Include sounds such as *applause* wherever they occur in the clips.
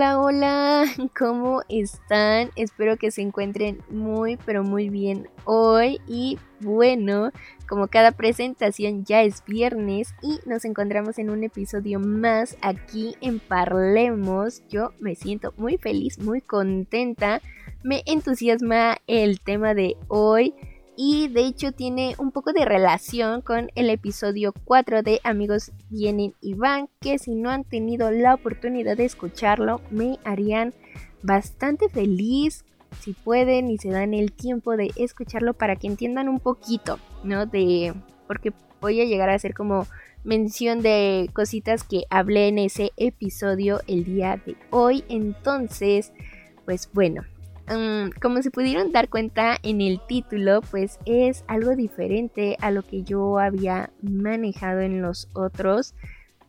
Hola, hola, *laughs* ¿cómo están? Espero que se encuentren muy, pero muy bien hoy. Y bueno, como cada presentación ya es viernes y nos encontramos en un episodio más aquí en Parlemos. Yo me siento muy feliz, muy contenta. Me entusiasma el tema de hoy y de hecho tiene un poco de relación con el episodio 4 de Amigos Vienen y Van, que si no han tenido la oportunidad de escucharlo, me harían bastante feliz si pueden y se dan el tiempo de escucharlo para que entiendan un poquito, ¿no? De porque voy a llegar a hacer como mención de cositas que hablé en ese episodio el día de hoy. Entonces, pues bueno, Como se pudieron dar cuenta en el título, pues es algo diferente a lo que yo había manejado en los otros.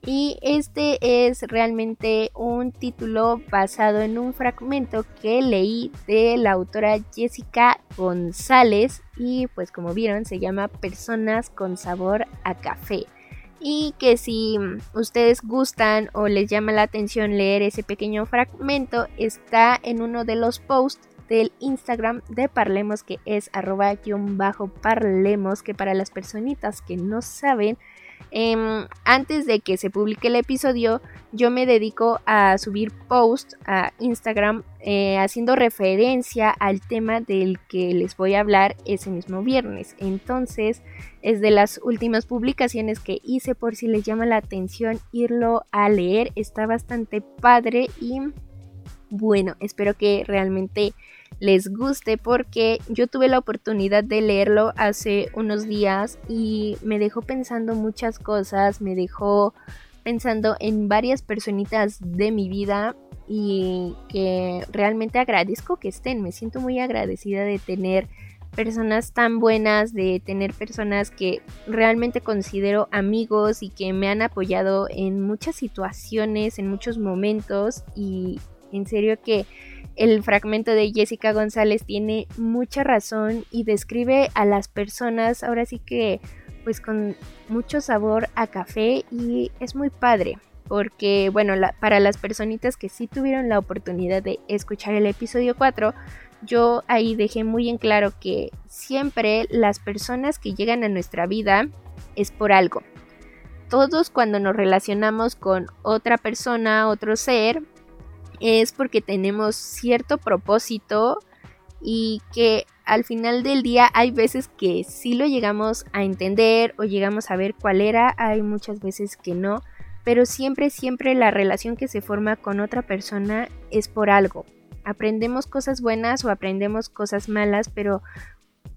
Y este es realmente un título basado en un fragmento que leí de la autora Jessica González y pues como vieron se llama Personas con sabor a café y que si ustedes gustan o les llama la atención leer ese pequeño fragmento está en uno de los posts del Instagram de Parlemos que es arroba bajo parlemos que para las personitas que no saben em, antes de que se publique el episodio yo me dedico a subir posts a Instagram eh, haciendo referencia al tema del que les voy a hablar ese mismo viernes. Entonces es de las últimas publicaciones que hice por si les llama la atención irlo a leer. Está bastante padre y bueno espero que realmente les guste porque yo tuve la oportunidad de leerlo hace unos días y me dejó pensando muchas cosas, me dejó pensando en varias personitas de mi vida y que realmente agradezco que estén, me siento muy agradecida de tener personas tan buenas, de tener personas que realmente considero amigos y que me han apoyado en muchas situaciones, en muchos momentos y en serio que el fragmento de Jessica González tiene mucha razón y describe a las personas ahora sí que pues con mucho sabor a café y es muy padre porque bueno para las personitas que sí tuvieron la oportunidad de escuchar el episodio 4 yo ahí dejé muy en claro que siempre las personas que llegan a nuestra vida es por algo. Todos cuando nos relacionamos con otra persona, otro ser, es porque tenemos cierto propósito y que al final del día hay veces que sí lo llegamos a entender o llegamos a ver cuál era, hay muchas veces que no, pero siempre, siempre la relación que se forma con otra persona es por algo. Aprendemos cosas buenas o aprendemos cosas malas, pero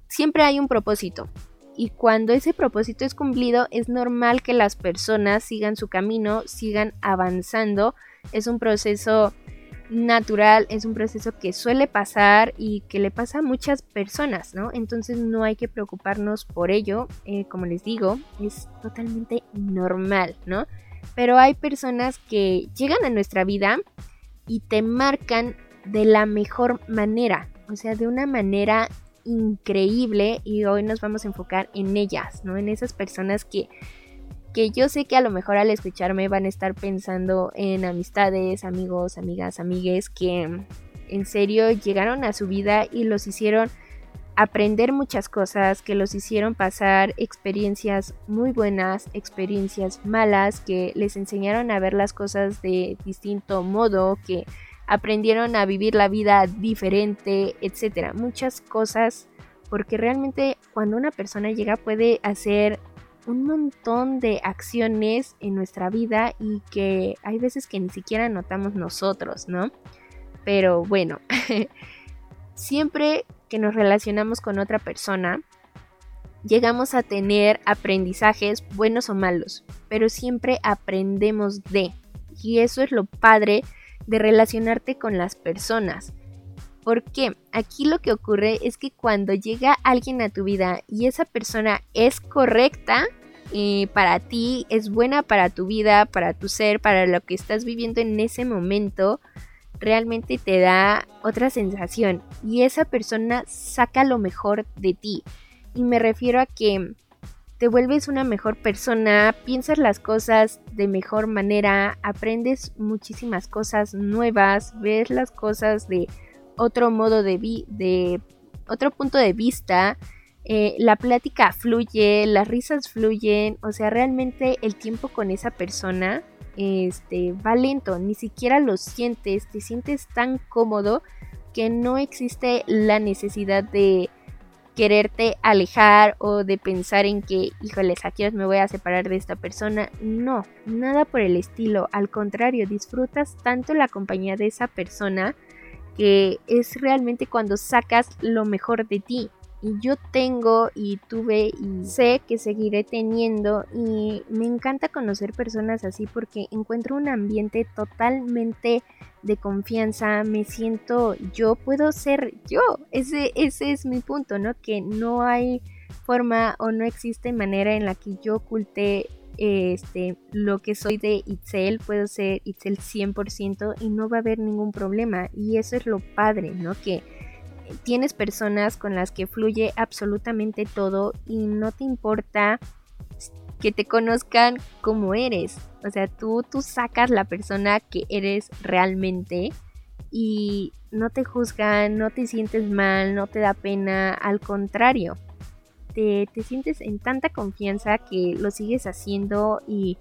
siempre hay un propósito. Y cuando ese propósito es cumplido, es normal que las personas sigan su camino, sigan avanzando. Es un proceso natural, es un proceso que suele pasar y que le pasa a muchas personas, ¿no? Entonces no hay que preocuparnos por ello, eh, como les digo, es totalmente normal, ¿no? Pero hay personas que llegan a nuestra vida y te marcan de la mejor manera, o sea, de una manera increíble y hoy nos vamos a enfocar en ellas, ¿no? En esas personas que que yo sé que a lo mejor al escucharme van a estar pensando en amistades, amigos, amigas, amigues que en serio llegaron a su vida y los hicieron aprender muchas cosas, que los hicieron pasar experiencias muy buenas, experiencias malas, que les enseñaron a ver las cosas de distinto modo, que aprendieron a vivir la vida diferente, etcétera. Muchas cosas porque realmente cuando una persona llega puede hacer un montón de acciones en nuestra vida y que hay veces que ni siquiera notamos nosotros, ¿no? Pero bueno, *laughs* siempre que nos relacionamos con otra persona, llegamos a tener aprendizajes buenos o malos, pero siempre aprendemos de. Y eso es lo padre de relacionarte con las personas. Porque aquí lo que ocurre es que cuando llega alguien a tu vida y esa persona es correcta, eh, para ti, es buena para tu vida, para tu ser, para lo que estás viviendo en ese momento, realmente te da otra sensación y esa persona saca lo mejor de ti. Y me refiero a que te vuelves una mejor persona, piensas las cosas de mejor manera, aprendes muchísimas cosas nuevas, ves las cosas de otro modo de, vi de otro punto de vista, eh, la plática fluye, las risas fluyen, o sea, realmente el tiempo con esa persona este, va lento, ni siquiera lo sientes, te sientes tan cómodo que no existe la necesidad de quererte alejar o de pensar en que, híjoles, aquí me voy a separar de esta persona. No, nada por el estilo. Al contrario, disfrutas tanto la compañía de esa persona que es realmente cuando sacas lo mejor de ti. Y yo tengo y tuve y sé que seguiré teniendo y me encanta conocer personas así porque encuentro un ambiente totalmente de confianza, me siento yo, puedo ser yo, ese, ese es mi punto, ¿no? Que no hay forma o no existe manera en la que yo oculte este, lo que soy de Itzel, puedo ser Itzel 100% y no va a haber ningún problema. Y eso es lo padre, ¿no? Que tienes personas con las que fluye absolutamente todo y no te importa que te conozcan como eres. O sea, tú, tú sacas la persona que eres realmente y no te juzgan, no te sientes mal, no te da pena, al contrario. Te, te sientes en tanta confianza que lo sigues haciendo y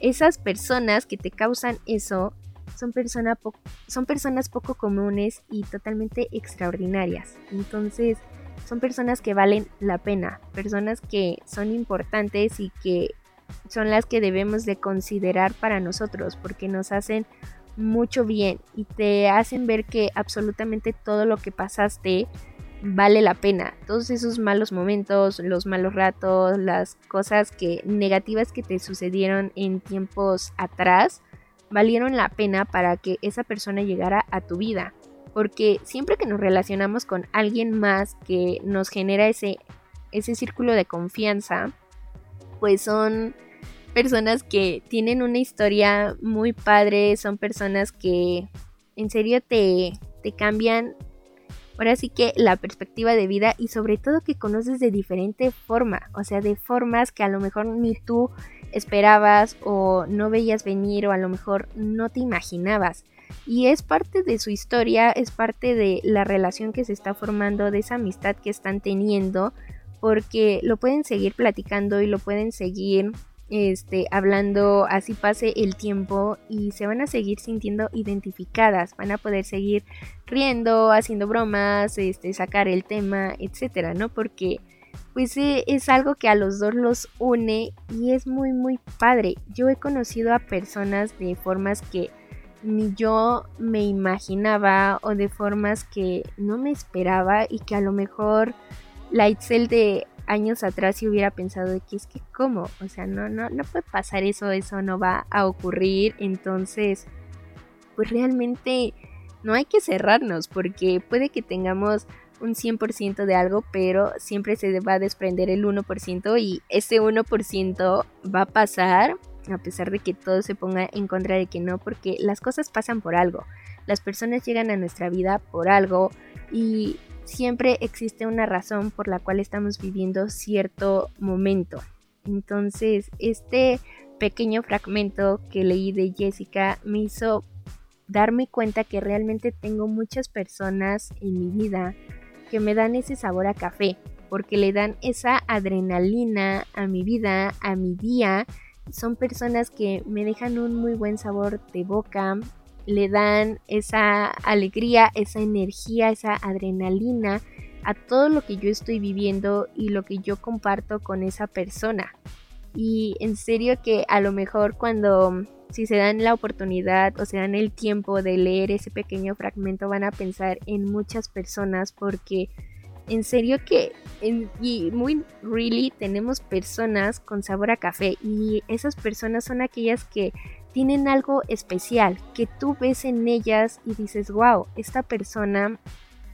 esas personas que te causan eso son, son personas poco comunes y totalmente extraordinarias. Entonces, son personas que valen la pena, personas que son importantes y que son las que debemos de considerar para nosotros porque nos hacen mucho bien y te hacen ver que absolutamente todo lo que pasaste vale la pena. Todos esos malos momentos, los malos ratos, las cosas que negativas que te sucedieron en tiempos atrás, valieron la pena para que esa persona llegara a tu vida. Porque siempre que nos relacionamos con alguien más que nos genera ese, ese círculo de confianza, pues son personas que tienen una historia muy padre, son personas que en serio te, te cambian ahora sí que la perspectiva de vida y sobre todo que conoces de diferente forma, o sea, de formas que a lo mejor ni tú esperabas o no veías venir o a lo mejor no te imaginabas. Y es parte de su historia, es parte de la relación que se está formando, de esa amistad que están teniendo, porque lo pueden seguir platicando y lo pueden seguir este, hablando así pase el tiempo y se van a seguir sintiendo identificadas, van a poder seguir riendo, haciendo bromas, este, sacar el tema, etcétera, ¿no? Porque pues eh, es algo que a los dos los une y es muy muy padre. Yo he conocido a personas de formas que ni yo me imaginaba o de formas que no me esperaba y que a lo mejor la de años atrás si hubiera pensado de que es que cómo, o sea, no, no, no puede pasar eso, eso no va a ocurrir, entonces, pues realmente no hay que cerrarnos porque puede que tengamos un 100% de algo, pero siempre se va a desprender el 1% y ese 1% va a pasar a pesar de que todo se ponga en contra de que no, porque las cosas pasan por algo. Las personas llegan a nuestra vida por algo y siempre existe una razón por la cual estamos viviendo cierto momento. Entonces, este pequeño fragmento que leí de Jessica me hizo darme cuenta que realmente tengo muchas personas en mi vida que me dan ese sabor a café, porque le dan esa adrenalina a mi vida, a mi día. Son personas que me dejan un muy buen sabor de boca, le dan esa alegría, esa energía, esa adrenalina a todo lo que yo estoy viviendo y lo que yo comparto con esa persona. Y en serio que a lo mejor cuando si se dan la oportunidad o se dan el tiempo de leer ese pequeño fragmento van a pensar en muchas personas porque en serio que y muy really tenemos personas con sabor a café y esas personas son aquellas que tienen algo especial que tú ves en ellas y dices wow esta persona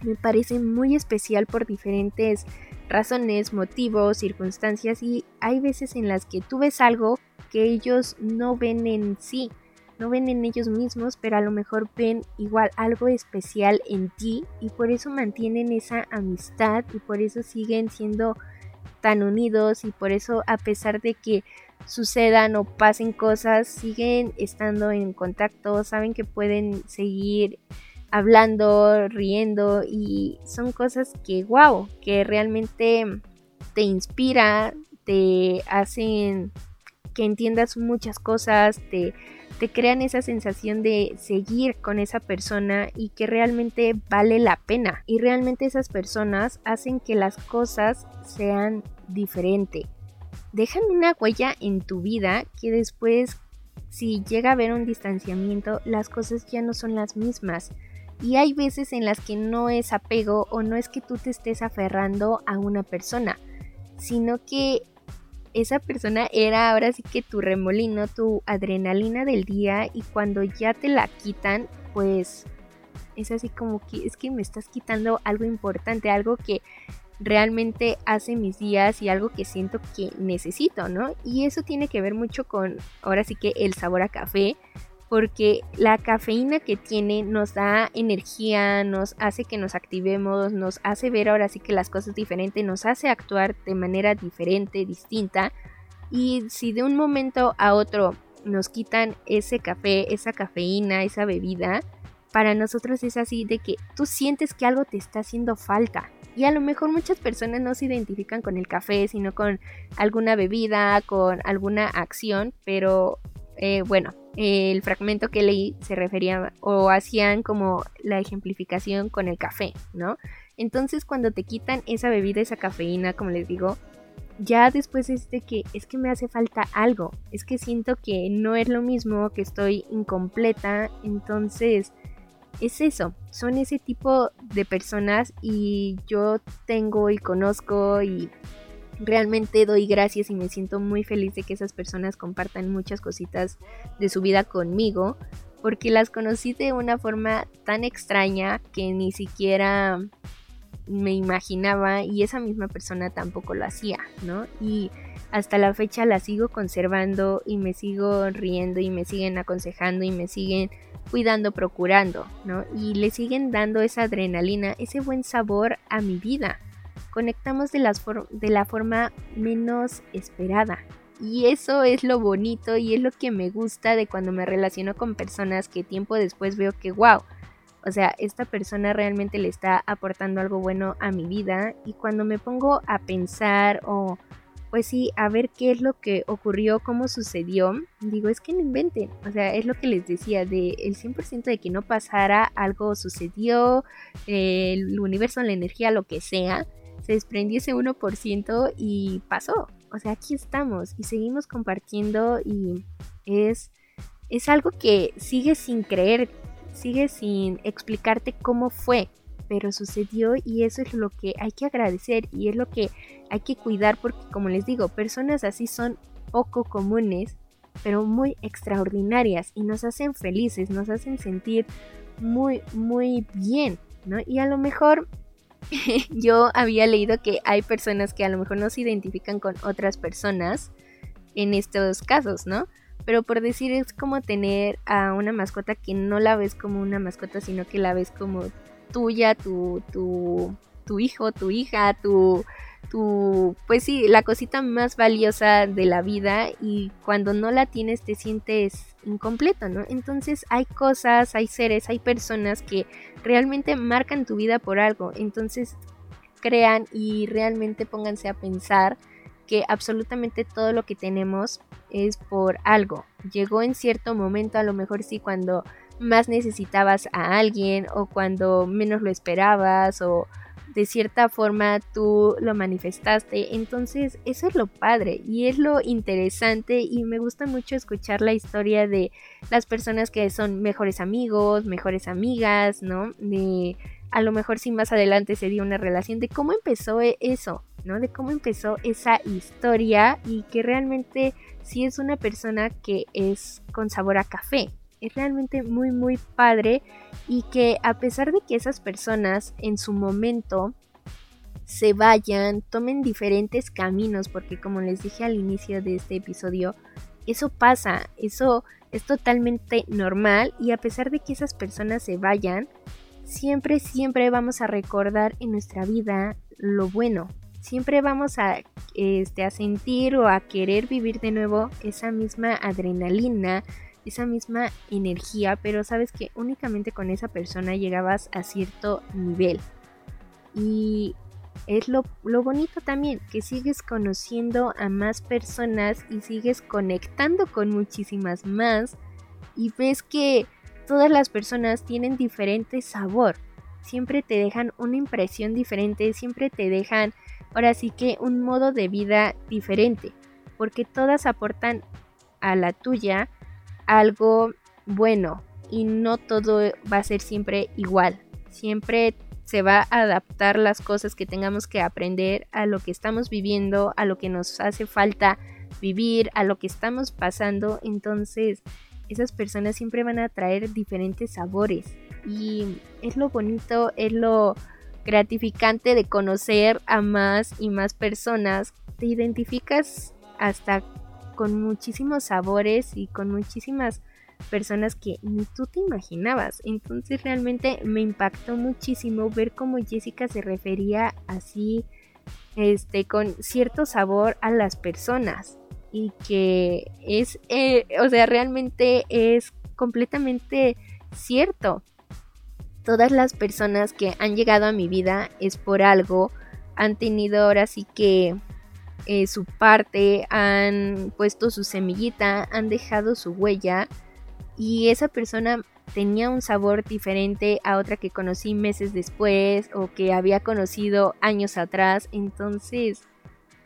me parece muy especial por diferentes razones, motivos, circunstancias y hay veces en las que tú ves algo que ellos no ven en sí, no ven en ellos mismos, pero a lo mejor ven igual algo especial en ti y por eso mantienen esa amistad y por eso siguen siendo tan unidos y por eso a pesar de que sucedan o pasen cosas, siguen estando en contacto, saben que pueden seguir hablando, riendo y son cosas que, wow, que realmente te inspira, te hacen que entiendas muchas cosas, te, te crean esa sensación de seguir con esa persona y que realmente vale la pena. Y realmente esas personas hacen que las cosas sean diferentes. Dejan una huella en tu vida que después, si llega a haber un distanciamiento, las cosas ya no son las mismas. Y hay veces en las que no es apego o no es que tú te estés aferrando a una persona, sino que esa persona era ahora sí que tu remolino, tu adrenalina del día y cuando ya te la quitan, pues es así como que es que me estás quitando algo importante, algo que realmente hace mis días y algo que siento que necesito, ¿no? Y eso tiene que ver mucho con ahora sí que el sabor a café, porque la cafeína que tiene nos da energía, nos hace que nos activemos, nos hace ver ahora sí que las cosas diferentes, nos hace actuar de manera diferente, distinta. Y si de un momento a otro nos quitan ese café, esa cafeína, esa bebida, para nosotros es así de que tú sientes que algo te está haciendo falta. Y a lo mejor muchas personas no se identifican con el café, sino con alguna bebida, con alguna acción, pero eh, bueno, el fragmento que leí se refería o hacían como la ejemplificación con el café, ¿no? Entonces cuando te quitan esa bebida, esa cafeína, como les digo, ya después es de que es que me hace falta algo, es que siento que no es lo mismo, que estoy incompleta, entonces es eso, son ese tipo de personas y yo tengo y conozco y realmente doy gracias y me siento muy feliz de que esas personas compartan muchas cositas de su vida conmigo, porque las conocí de una forma tan extraña que ni siquiera me imaginaba y esa misma persona tampoco lo hacía, ¿no? Y hasta la fecha la sigo conservando y me sigo riendo y me siguen aconsejando y me siguen cuidando, procurando, ¿no? Y le siguen dando esa adrenalina, ese buen sabor a mi vida conectamos de, la forma menos esperada. Y eso es lo bonito y es lo que me gusta de cuando me relaciono con personas que tiempo después veo que, wow, o sea, esta persona realmente le está aportando algo bueno a mi vida. Y cuando me pongo a pensar o, pues sí, a ver qué es lo que ocurrió, cómo sucedió, digo, es que no inventen. O sea, es lo que les decía, de el 100% de que no pasara, algo sucedió, el universo, la energía, lo que sea se desprendió ese 1% y pasó. O sea, aquí estamos y seguimos compartiendo y es, es algo que sigue sin creer, sigue sin explicarte cómo fue, pero sucedió y eso es lo que hay que agradecer y es lo que hay que cuidar porque como les digo, personas así son poco comunes, pero muy extraordinarias y nos hacen felices, nos hacen sentir muy, muy bien, ¿no? Y a lo mejor *laughs* yo había leído que hay personas que a lo mejor no se identifican con otras personas en estos casos, ¿no? Pero por decir es como tener a una mascota que no la ves como una mascota, sino que la ves como tuya, tu, tu, tu hijo, tu hija, tu, tu, pues sí, la cosita más valiosa de la vida y cuando no la tienes te sientes incompleto, ¿no? Entonces hay cosas, hay seres, hay personas que realmente marcan tu vida por algo, entonces crean y realmente pónganse a pensar que absolutamente todo lo que tenemos es por algo. Llegó en cierto momento, a lo mejor sí, cuando más necesitabas a alguien o cuando menos lo esperabas o de cierta forma tú lo manifestaste. Entonces eso es lo padre y es lo interesante y me gusta mucho escuchar la historia de las personas que son mejores amigos, mejores amigas, ¿no? De a lo mejor si más adelante se dio una relación de cómo empezó e-, eso, ¿no? De cómo empezó esa historia y que realmente si es una persona que es con sabor a café, es realmente muy muy padre y que a pesar de que esas personas en su momento se vayan, tomen diferentes caminos, porque como les dije al inicio de este episodio, eso pasa, eso es totalmente normal y a pesar de que esas personas se vayan, siempre, siempre vamos a recordar en nuestra vida lo bueno. Siempre vamos a, este, a sentir o a querer vivir de nuevo esa misma adrenalina, esa misma energía, pero sabes que únicamente con esa persona llegabas a cierto nivel. Y es lo, lo, bonito también, que sigues conociendo a más personas y sigues conectando con muchísimas más y ves que todas las personas tienen diferente sabor, siempre te dejan una impresión diferente, siempre te dejan ahora sí que un modo de vida diferente, porque todas aportan a la tuya algo bueno y no todo va a ser siempre igual, siempre se va a adaptar las cosas que tengamos que aprender a lo que estamos viviendo, a lo que nos hace falta vivir, a lo que estamos pasando. Entonces, esas personas siempre van a traer diferentes sabores. Y es lo bonito, es lo gratificante de conocer a más y más personas. Te identificas hasta con muchísimos sabores y con muchísimas personas que ni tú te imaginabas. Entonces realmente me impactó muchísimo ver cómo Jessica se refería así, este, con cierto sabor a las personas. Y que es, eh, o sea, realmente es completamente cierto. Todas las personas que han llegado a mi vida es por algo, han tenido ahora sí que eh, su parte, han puesto su semillita, han dejado su huella y esa persona tenía un sabor diferente a otra que conocí meses después o que había conocido años atrás. Entonces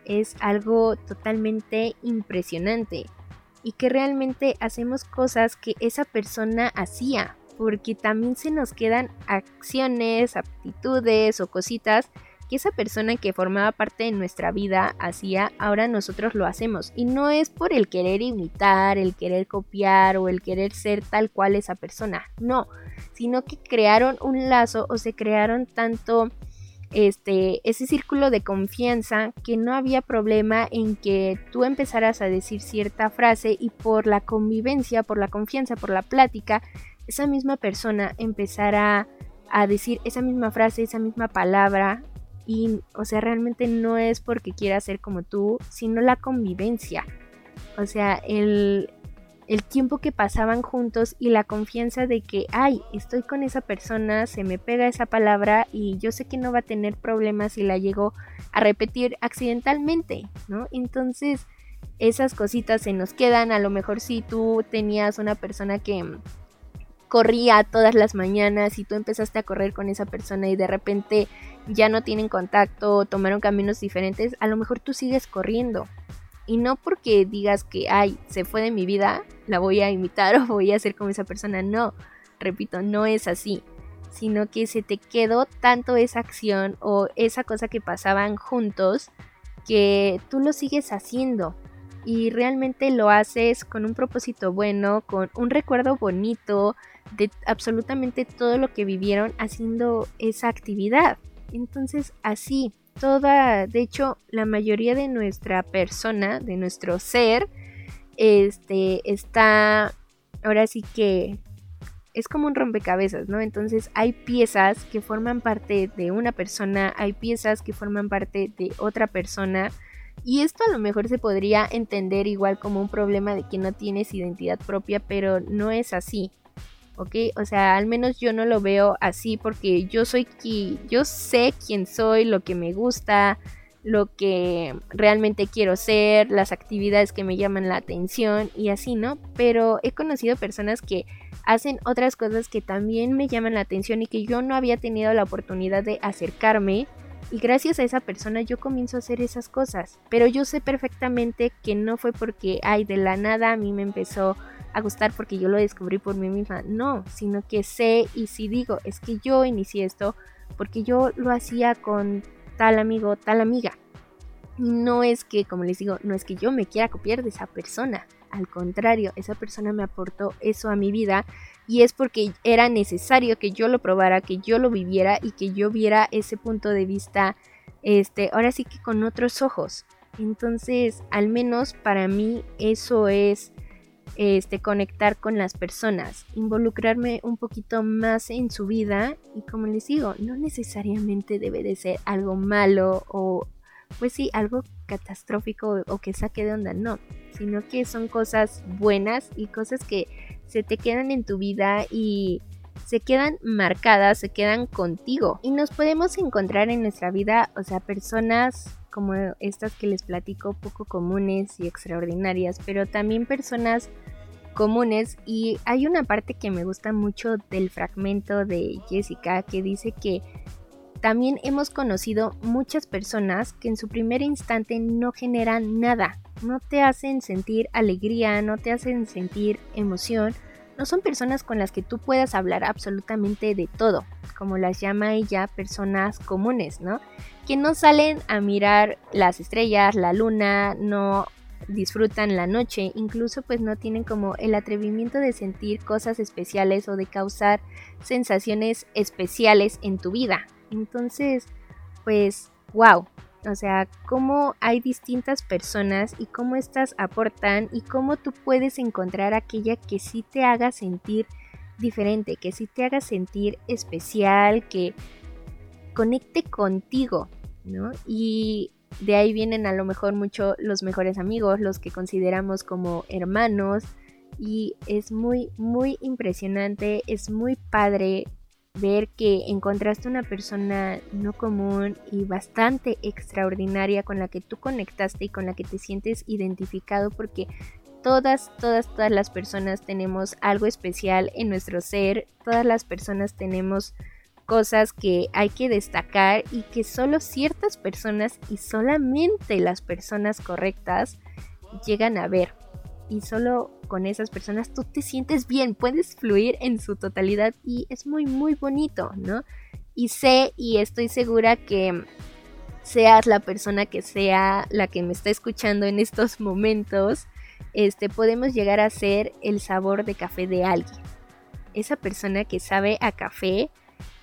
es algo totalmente impresionante y que realmente hacemos cosas que esa persona hacía porque también se nos quedan acciones, aptitudes o cositas esa persona que formaba parte de nuestra vida hacía, ahora nosotros lo hacemos. Y no es por el querer imitar, el querer copiar o el querer ser tal cual esa persona, no, sino que crearon un lazo o se crearon tanto este, ese círculo de confianza que no había problema en que tú empezaras a decir cierta frase y por la convivencia, por la confianza, por la plática, esa misma persona empezara a decir esa misma frase, esa misma palabra y, o sea, realmente no es porque quiera ser como tú, sino la convivencia. O sea, el, el tiempo que pasaban juntos y la confianza de que, ay, estoy con esa persona, se me pega esa palabra y yo sé que no va a tener problemas si la llego a repetir accidentalmente, ¿no? Entonces, esas cositas se nos quedan. A lo mejor si tú tenías una persona que corría todas las mañanas y tú empezaste a correr con esa persona y de repente ya no tienen contacto, tomaron caminos diferentes, a lo mejor tú sigues corriendo. Y no porque digas que, ay, se fue de mi vida, la voy a imitar *laughs* o voy a ser como esa persona. No, repito, no es así. Sino que se te quedó tanto esa acción o esa cosa que pasaban juntos que tú lo sigues haciendo. Y realmente lo haces con un propósito bueno, con un recuerdo bonito, de absolutamente todo lo que vivieron haciendo esa actividad. Entonces así, toda, de hecho, la mayoría de nuestra persona, de nuestro ser, este, está, ahora sí que es como un rompecabezas, ¿no? Entonces hay piezas que forman parte de una persona, hay piezas que forman parte de otra persona. Y esto a lo mejor se podría entender igual como un problema de que no tienes identidad propia, pero no es así. ¿Ok? O sea, al menos yo no lo veo así porque yo soy qui yo sé quién soy, lo que me gusta, lo que realmente quiero ser, las actividades que me llaman la atención y así, ¿no? Pero he conocido personas que hacen otras cosas que también me llaman la atención y que yo no había tenido la oportunidad de acercarme. Y gracias a esa persona yo comienzo a hacer esas cosas. Pero yo sé perfectamente que no fue porque, ay, de la nada a mí me empezó a gustar porque yo lo descubrí por mí misma. No, sino que sé y si digo, es que yo inicié esto porque yo lo hacía con tal amigo, tal amiga. No es que, como les digo, no es que yo me quiera copiar de esa persona. Al contrario, esa persona me aportó eso a mi vida y es porque era necesario que yo lo probara, que yo lo viviera y que yo viera ese punto de vista este, ahora sí que con otros ojos. Entonces, al menos para mí eso es este, conectar con las personas, involucrarme un poquito más en su vida y como les digo, no necesariamente debe de ser algo malo o pues sí, algo catastrófico o que saque de onda, no, sino que son cosas buenas y cosas que se te quedan en tu vida y se quedan marcadas, se quedan contigo. Y nos podemos encontrar en nuestra vida, o sea, personas como estas que les platico, poco comunes y extraordinarias, pero también personas comunes y hay una parte que me gusta mucho del fragmento de Jessica que dice que también hemos conocido muchas personas que en su primer instante no generan nada, no te hacen sentir alegría, no te hacen sentir emoción, no son personas con las que tú puedas hablar absolutamente de todo, como las llama ella personas comunes, ¿no? Que no salen a mirar las estrellas, la luna, no disfrutan la noche, incluso pues no tienen como el atrevimiento de sentir cosas especiales o de causar sensaciones especiales en tu vida. Entonces, pues, wow, o sea, cómo hay distintas personas y cómo estas aportan y cómo tú puedes encontrar aquella que sí te haga sentir diferente, que sí te haga sentir especial, que conecte contigo, ¿no? Y de ahí vienen a lo mejor mucho los mejores amigos, los que consideramos como hermanos. Y es muy, muy impresionante, es muy padre ver que encontraste una persona no común y bastante extraordinaria con la que tú conectaste y con la que te sientes identificado porque todas, todas, todas las personas tenemos algo especial en nuestro ser, todas las personas tenemos cosas que hay que destacar y que solo ciertas personas y solamente las personas correctas llegan a ver y solo con esas personas tú te sientes bien, puedes fluir en su totalidad y es muy muy bonito, ¿no? Y sé y estoy segura que seas la persona que sea la que me está escuchando en estos *laughs* momentos, este podemos llegar a ser el sabor de café de alguien. Esa persona que sabe a café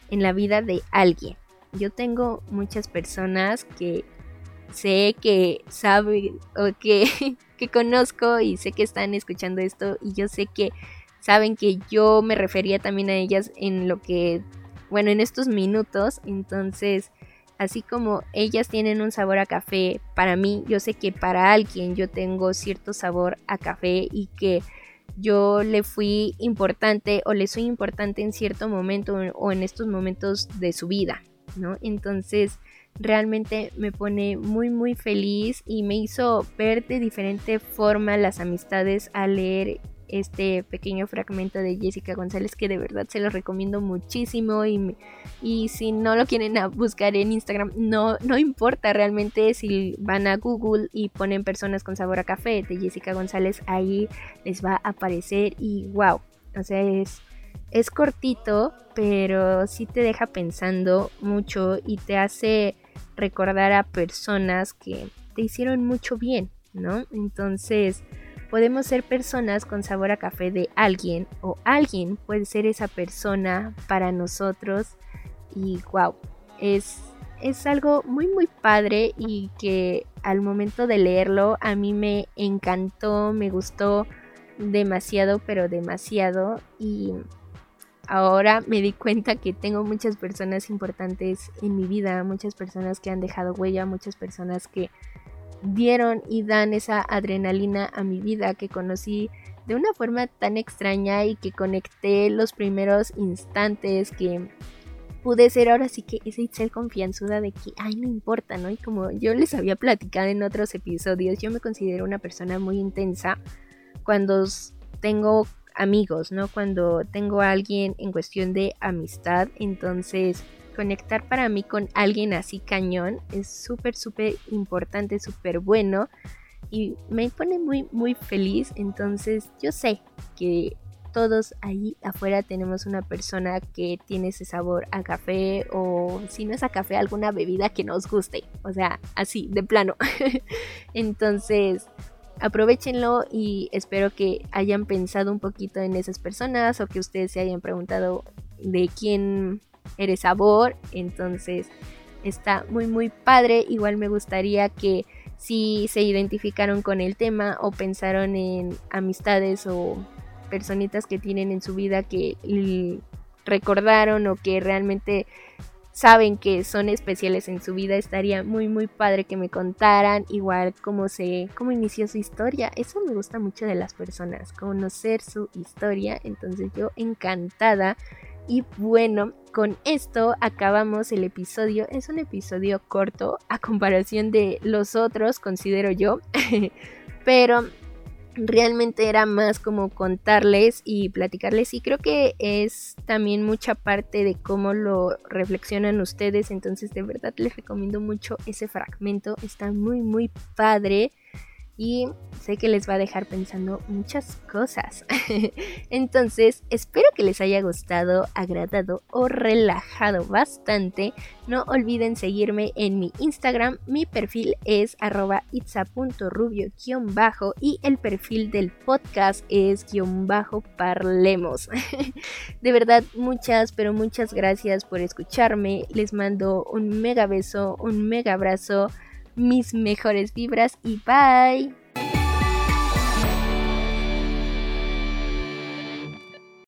en la vida de alguien. Yo tengo muchas personas que sé que saben o que, *laughs* que conozco y sé que están escuchando esto y yo sé que saben que yo me refería también a ellas en lo que, bueno, en estos minutos, entonces, así como ellas tienen un sabor a café, para mí, yo sé que para alguien yo tengo cierto sabor a café y que yo le fui importante o le soy importante en cierto momento o en estos momentos de su vida, ¿no? Entonces, realmente me pone muy muy feliz y me hizo ver de diferente forma las amistades al leer este pequeño fragmento de Jessica González que de verdad se lo recomiendo muchísimo y, y si no lo quieren buscar en Instagram no, no importa realmente si van a Google y ponen personas con sabor a café de Jessica González ahí les va a aparecer y wow o sea es es cortito pero sí te deja pensando mucho y te hace recordar a personas que te hicieron mucho bien, ¿no? Entonces, podemos ser personas con sabor a café de alguien o alguien puede ser esa persona para nosotros y wow, es, es algo muy muy padre y que al momento de leerlo a mí me encantó, me gustó demasiado, pero demasiado y ahora me di cuenta que tengo muchas personas importantes en mi vida, muchas personas que han dejado huella, muchas personas que dieron y dan esa adrenalina a mi vida que conocí de una forma tan extraña y que conecté los primeros instantes que pude ser ahora sí que esa Itzel confianzuda de que, ay, no importa, ¿no? Y como yo les había platicado en otros episodios, yo me considero una persona muy intensa cuando tengo amigos, ¿no? Cuando tengo a alguien en cuestión de amistad, entonces conectar para mí con alguien así cañón es súper, súper importante, súper bueno y me pone muy, muy feliz. Entonces yo sé que todos ahí afuera tenemos una persona que tiene ese sabor a café o si no es a café, alguna bebida que nos guste. O sea, así, de plano. *laughs* Entonces, aprovechenlo y espero que hayan pensado un poquito en esas personas o que ustedes se hayan preguntado de quién eres sabor. Entonces, está muy muy padre. Igual me gustaría que si se identificaron con el tema o pensaron en amistades o personitas que tienen en su vida que recordaron o que realmente saben que son especiales en su vida, estaría muy muy padre que me contaran igual cómo se cómo inició su historia. Eso me gusta mucho de las personas, conocer su historia, entonces yo encantada. Y bueno, con esto acabamos el episodio. Es un episodio corto a comparación de los otros, considero yo. *laughs* Pero realmente era más como contarles y platicarles y creo que es también mucha parte de cómo lo reflexionan ustedes entonces de verdad les recomiendo mucho ese fragmento está muy muy padre y sé que les va a dejar pensando muchas cosas. *laughs* Entonces, espero que les haya gustado, agradado o relajado bastante. No olviden seguirme en mi Instagram. Mi perfil es arroba itza.rubio-bajo y el perfil del podcast es guion parlemos. *laughs* De verdad, muchas, pero muchas gracias por escucharme. Les mando un mega beso, un mega abrazo mis mejores vibras y bye.